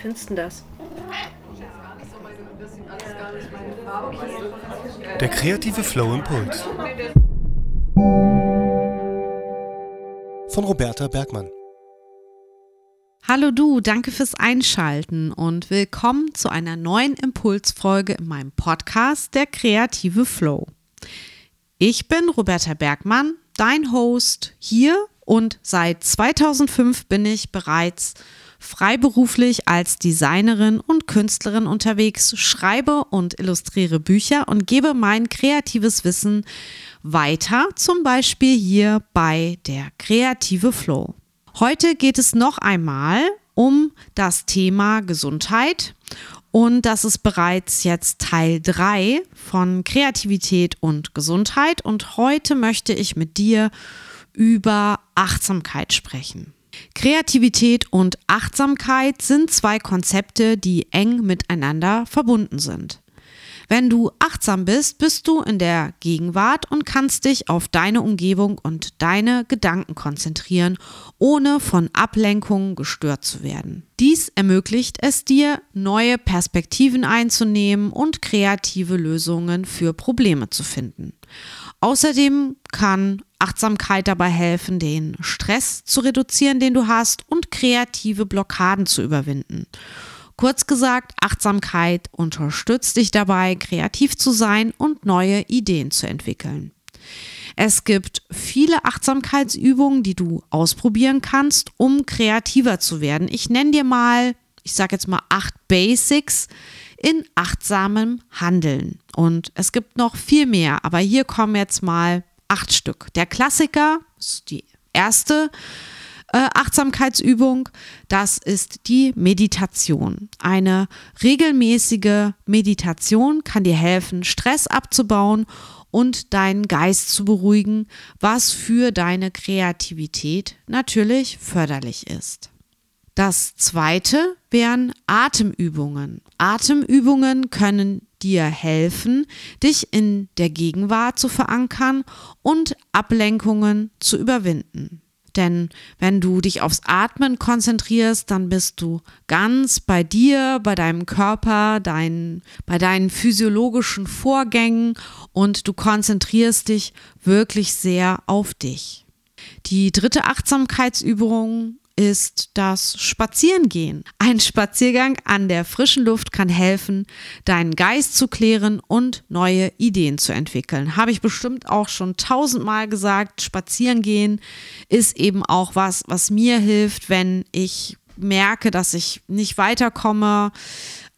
findest du das? Der kreative Flow Impuls. Von Roberta Bergmann. Hallo du, danke fürs Einschalten und willkommen zu einer neuen Impulsfolge in meinem Podcast Der kreative Flow. Ich bin Roberta Bergmann, dein Host hier und seit 2005 bin ich bereits freiberuflich als Designerin und Künstlerin unterwegs, schreibe und illustriere Bücher und gebe mein kreatives Wissen weiter, zum Beispiel hier bei der Kreative Flow. Heute geht es noch einmal um das Thema Gesundheit und das ist bereits jetzt Teil 3 von Kreativität und Gesundheit und heute möchte ich mit dir über Achtsamkeit sprechen. Kreativität und Achtsamkeit sind zwei Konzepte, die eng miteinander verbunden sind. Wenn du achtsam bist, bist du in der Gegenwart und kannst dich auf deine Umgebung und deine Gedanken konzentrieren, ohne von Ablenkungen gestört zu werden. Dies ermöglicht es dir, neue Perspektiven einzunehmen und kreative Lösungen für Probleme zu finden. Außerdem kann Achtsamkeit dabei helfen, den Stress zu reduzieren, den du hast und kreative Blockaden zu überwinden. Kurz gesagt, Achtsamkeit unterstützt dich dabei, kreativ zu sein und neue Ideen zu entwickeln. Es gibt viele Achtsamkeitsübungen, die du ausprobieren kannst, um kreativer zu werden. Ich nenne dir mal, ich sage jetzt mal acht Basics in achtsamem Handeln. Und es gibt noch viel mehr, aber hier kommen jetzt mal acht Stück. Der Klassiker ist die erste äh, Achtsamkeitsübung, das ist die Meditation. Eine regelmäßige Meditation kann dir helfen, Stress abzubauen und deinen Geist zu beruhigen, was für deine Kreativität natürlich förderlich ist. Das zweite wären Atemübungen. Atemübungen können dir helfen, dich in der Gegenwart zu verankern und Ablenkungen zu überwinden. Denn wenn du dich aufs Atmen konzentrierst, dann bist du ganz bei dir, bei deinem Körper, dein, bei deinen physiologischen Vorgängen und du konzentrierst dich wirklich sehr auf dich. Die dritte Achtsamkeitsübung ist das Spazierengehen. Ein Spaziergang an der frischen Luft kann helfen, deinen Geist zu klären und neue Ideen zu entwickeln. Habe ich bestimmt auch schon tausendmal gesagt. Spazierengehen ist eben auch was, was mir hilft, wenn ich merke, dass ich nicht weiterkomme,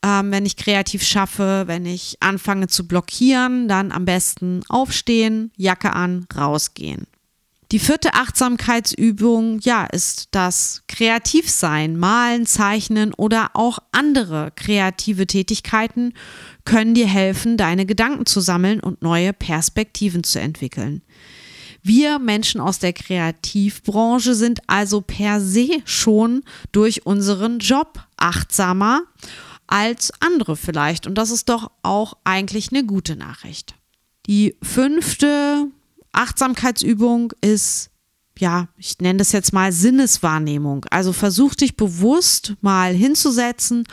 ähm, wenn ich kreativ schaffe, wenn ich anfange zu blockieren, dann am besten aufstehen, Jacke an, rausgehen. Die vierte Achtsamkeitsübung, ja, ist das Kreativsein. Malen, zeichnen oder auch andere kreative Tätigkeiten können dir helfen, deine Gedanken zu sammeln und neue Perspektiven zu entwickeln. Wir Menschen aus der Kreativbranche sind also per se schon durch unseren Job achtsamer als andere vielleicht. Und das ist doch auch eigentlich eine gute Nachricht. Die fünfte Achtsamkeitsübung ist, ja, ich nenne das jetzt mal Sinneswahrnehmung. Also versuch dich bewusst mal hinzusetzen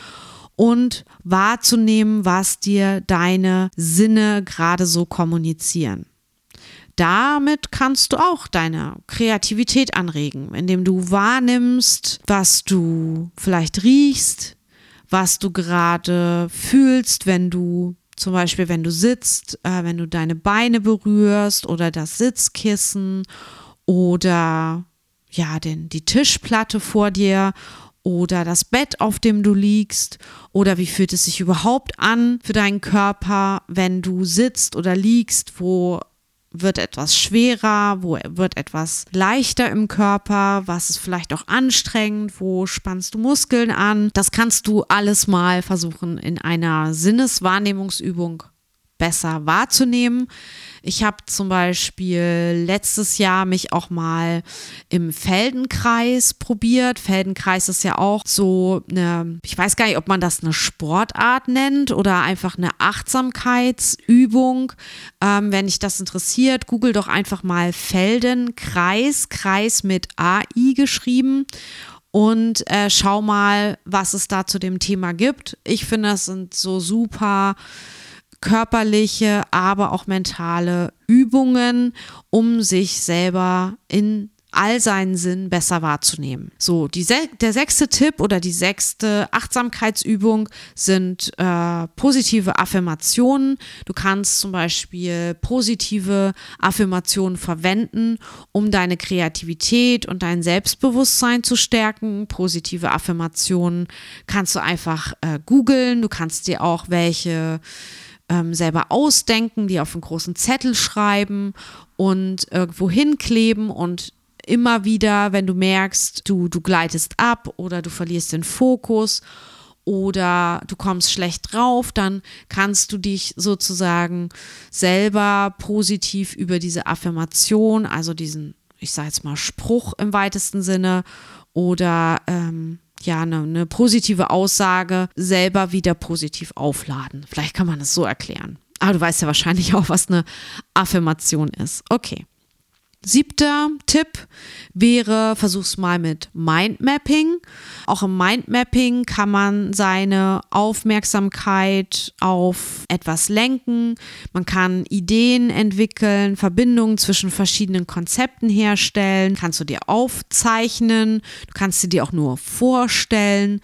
und wahrzunehmen, was dir deine Sinne gerade so kommunizieren. Damit kannst du auch deine Kreativität anregen, indem du wahrnimmst, was du vielleicht riechst, was du gerade fühlst, wenn du zum Beispiel, wenn du sitzt, äh, wenn du deine Beine berührst oder das Sitzkissen oder ja, den, die Tischplatte vor dir oder das Bett, auf dem du liegst oder wie fühlt es sich überhaupt an für deinen Körper, wenn du sitzt oder liegst, wo wird etwas schwerer, wo wird etwas leichter im Körper, was ist vielleicht auch anstrengend, wo spannst du Muskeln an. Das kannst du alles mal versuchen in einer Sinneswahrnehmungsübung besser wahrzunehmen. Ich habe zum Beispiel letztes Jahr mich auch mal im Feldenkreis probiert. Feldenkreis ist ja auch so eine, ich weiß gar nicht, ob man das eine Sportart nennt oder einfach eine Achtsamkeitsübung. Ähm, wenn dich das interessiert, google doch einfach mal Feldenkreis, Kreis mit AI geschrieben. und äh, schau mal, was es da zu dem Thema gibt. Ich finde, das sind so super körperliche, aber auch mentale Übungen, um sich selber in all seinen Sinn besser wahrzunehmen. So, die, der sechste Tipp oder die sechste Achtsamkeitsübung sind äh, positive Affirmationen. Du kannst zum Beispiel positive Affirmationen verwenden, um deine Kreativität und dein Selbstbewusstsein zu stärken. Positive Affirmationen kannst du einfach äh, googeln. Du kannst dir auch welche ähm, selber ausdenken, die auf einen großen Zettel schreiben und irgendwo hinkleben und immer wieder, wenn du merkst, du, du gleitest ab oder du verlierst den Fokus oder du kommst schlecht drauf, dann kannst du dich sozusagen selber positiv über diese Affirmation, also diesen, ich sage jetzt mal, Spruch im weitesten Sinne oder ähm, ja, eine, eine positive Aussage selber wieder positiv aufladen. Vielleicht kann man es so erklären. Aber du weißt ja wahrscheinlich auch, was eine Affirmation ist. Okay. Siebter Tipp wäre, versuch's mal mit Mindmapping. Auch im Mindmapping kann man seine Aufmerksamkeit auf etwas lenken. Man kann Ideen entwickeln, Verbindungen zwischen verschiedenen Konzepten herstellen. Kannst du dir aufzeichnen. Du kannst sie dir auch nur vorstellen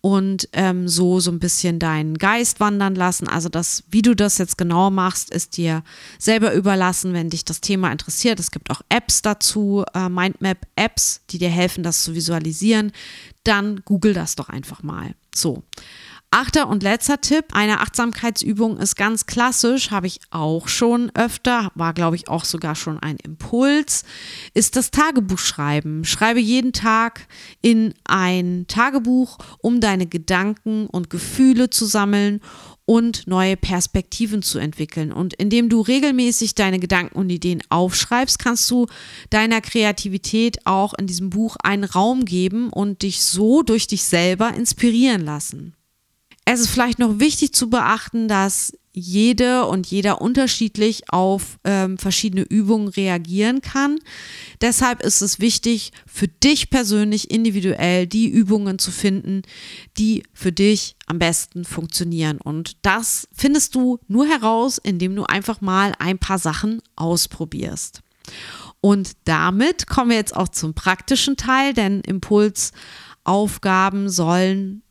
und ähm, so so ein bisschen deinen Geist wandern lassen. Also das, wie du das jetzt genau machst, ist dir selber überlassen, wenn dich das Thema interessiert. Es gibt auch Apps dazu, äh, Mindmap-Apps, die dir helfen, das zu visualisieren. Dann google das doch einfach mal. So. Achter und letzter Tipp, eine Achtsamkeitsübung ist ganz klassisch, habe ich auch schon öfter, war glaube ich auch sogar schon ein Impuls, ist das Tagebuch schreiben. Schreibe jeden Tag in ein Tagebuch, um deine Gedanken und Gefühle zu sammeln und neue Perspektiven zu entwickeln. Und indem du regelmäßig deine Gedanken und Ideen aufschreibst, kannst du deiner Kreativität auch in diesem Buch einen Raum geben und dich so durch dich selber inspirieren lassen. Es ist vielleicht noch wichtig zu beachten, dass jede und jeder unterschiedlich auf ähm, verschiedene Übungen reagieren kann. Deshalb ist es wichtig, für dich persönlich individuell die Übungen zu finden, die für dich am besten funktionieren. Und das findest du nur heraus, indem du einfach mal ein paar Sachen ausprobierst. Und damit kommen wir jetzt auch zum praktischen Teil, denn Impulsaufgaben sollen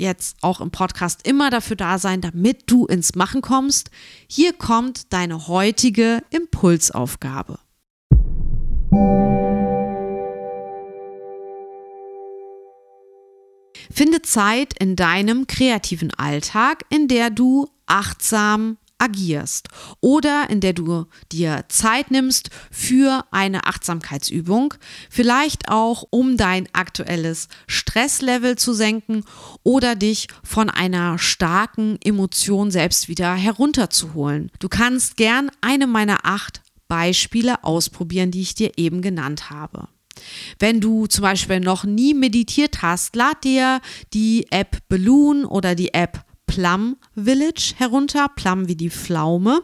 jetzt auch im Podcast immer dafür da sein, damit du ins Machen kommst. Hier kommt deine heutige Impulsaufgabe. Finde Zeit in deinem kreativen Alltag, in der du achtsam agierst oder in der du dir Zeit nimmst für eine Achtsamkeitsübung, vielleicht auch um dein aktuelles Stresslevel zu senken oder dich von einer starken Emotion selbst wieder herunterzuholen. Du kannst gern eine meiner acht Beispiele ausprobieren, die ich dir eben genannt habe. Wenn du zum Beispiel noch nie meditiert hast, lad dir die App Balloon oder die App Plum Village herunter, Plum wie die Pflaume.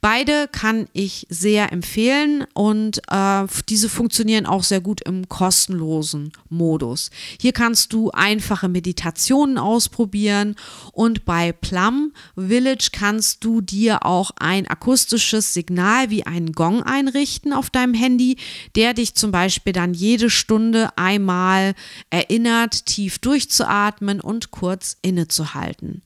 Beide kann ich sehr empfehlen und äh, diese funktionieren auch sehr gut im kostenlosen Modus. Hier kannst du einfache Meditationen ausprobieren und bei Plum Village kannst du dir auch ein akustisches Signal wie einen Gong einrichten auf deinem Handy, der dich zum Beispiel dann jede Stunde einmal erinnert, tief durchzuatmen und kurz innezuhalten.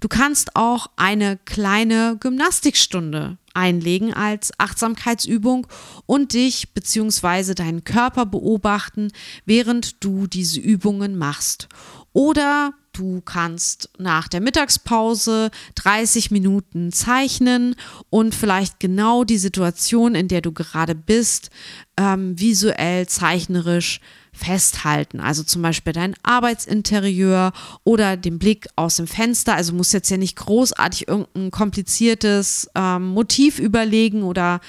Du kannst auch eine kleine Gymnastikstunde einlegen als Achtsamkeitsübung und dich bzw. deinen Körper beobachten, während du diese Übungen machst. Oder du kannst nach der Mittagspause 30 Minuten zeichnen und vielleicht genau die Situation, in der du gerade bist, ähm, visuell, zeichnerisch festhalten. Also zum Beispiel dein Arbeitsinterieur oder den Blick aus dem Fenster. Also musst jetzt ja nicht großartig irgendein kompliziertes ähm, Motiv überlegen oder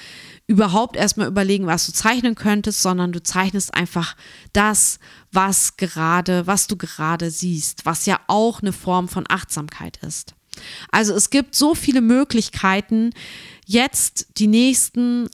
überhaupt erstmal überlegen, was du zeichnen könntest, sondern du zeichnest einfach das, was gerade, was du gerade siehst, was ja auch eine Form von Achtsamkeit ist. Also es gibt so viele Möglichkeiten, jetzt die nächsten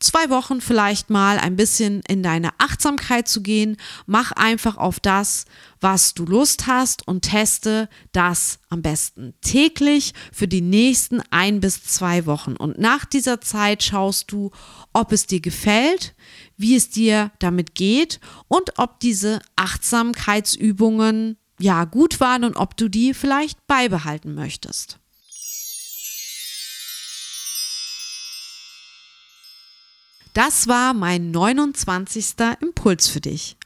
zwei Wochen vielleicht mal ein bisschen in deine Achtsamkeit zu gehen. Mach einfach auf das, was du Lust hast und teste das am besten täglich für die nächsten ein bis zwei Wochen. Und nach dieser Zeit schaust du, ob es dir gefällt, wie es dir damit geht und ob diese Achtsamkeitsübungen ja gut waren und ob du die vielleicht beibehalten möchtest. Das war mein 29. Impuls für dich.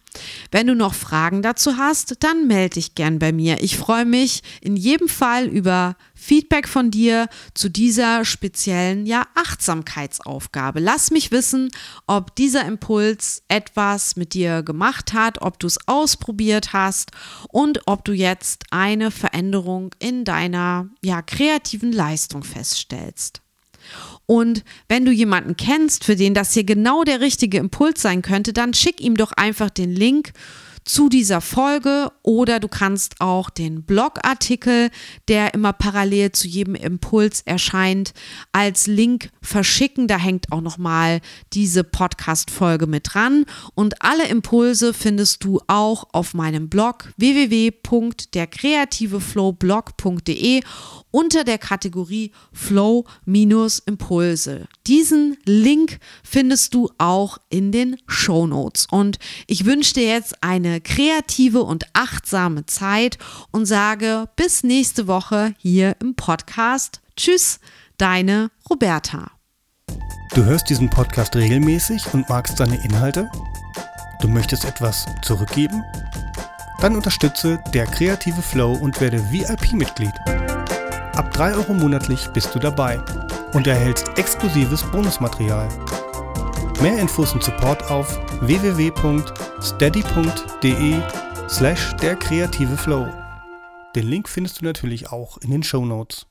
Wenn du noch Fragen dazu hast, dann melde dich gern bei mir. Ich freue mich in jedem Fall über Feedback von dir zu dieser speziellen ja, Achtsamkeitsaufgabe. Lass mich wissen, ob dieser Impuls etwas mit dir gemacht hat, ob du es ausprobiert hast und ob du jetzt eine Veränderung in deiner ja, kreativen Leistung feststellst. Und wenn du jemanden kennst, für den das hier genau der richtige Impuls sein könnte, dann schick ihm doch einfach den Link zu dieser Folge oder du kannst auch den Blogartikel, der immer parallel zu jedem Impuls erscheint, als Link verschicken. Da hängt auch nochmal diese Podcast-Folge mit dran. Und alle Impulse findest du auch auf meinem Blog www.derkreativeflowblog.de unter der Kategorie Flow-Impulse. Diesen Link findest du auch in den Show Notes. Und ich wünsche dir jetzt kreative und achtsame Zeit und sage bis nächste Woche hier im Podcast. Tschüss, deine Roberta. Du hörst diesen Podcast regelmäßig und magst seine Inhalte? Du möchtest etwas zurückgeben? Dann unterstütze der kreative Flow und werde VIP-Mitglied. Ab 3 Euro monatlich bist du dabei und erhältst exklusives Bonusmaterial. Mehr Infos und Support auf www.steady.de slash der kreative Flow. Den Link findest du natürlich auch in den Show Notes.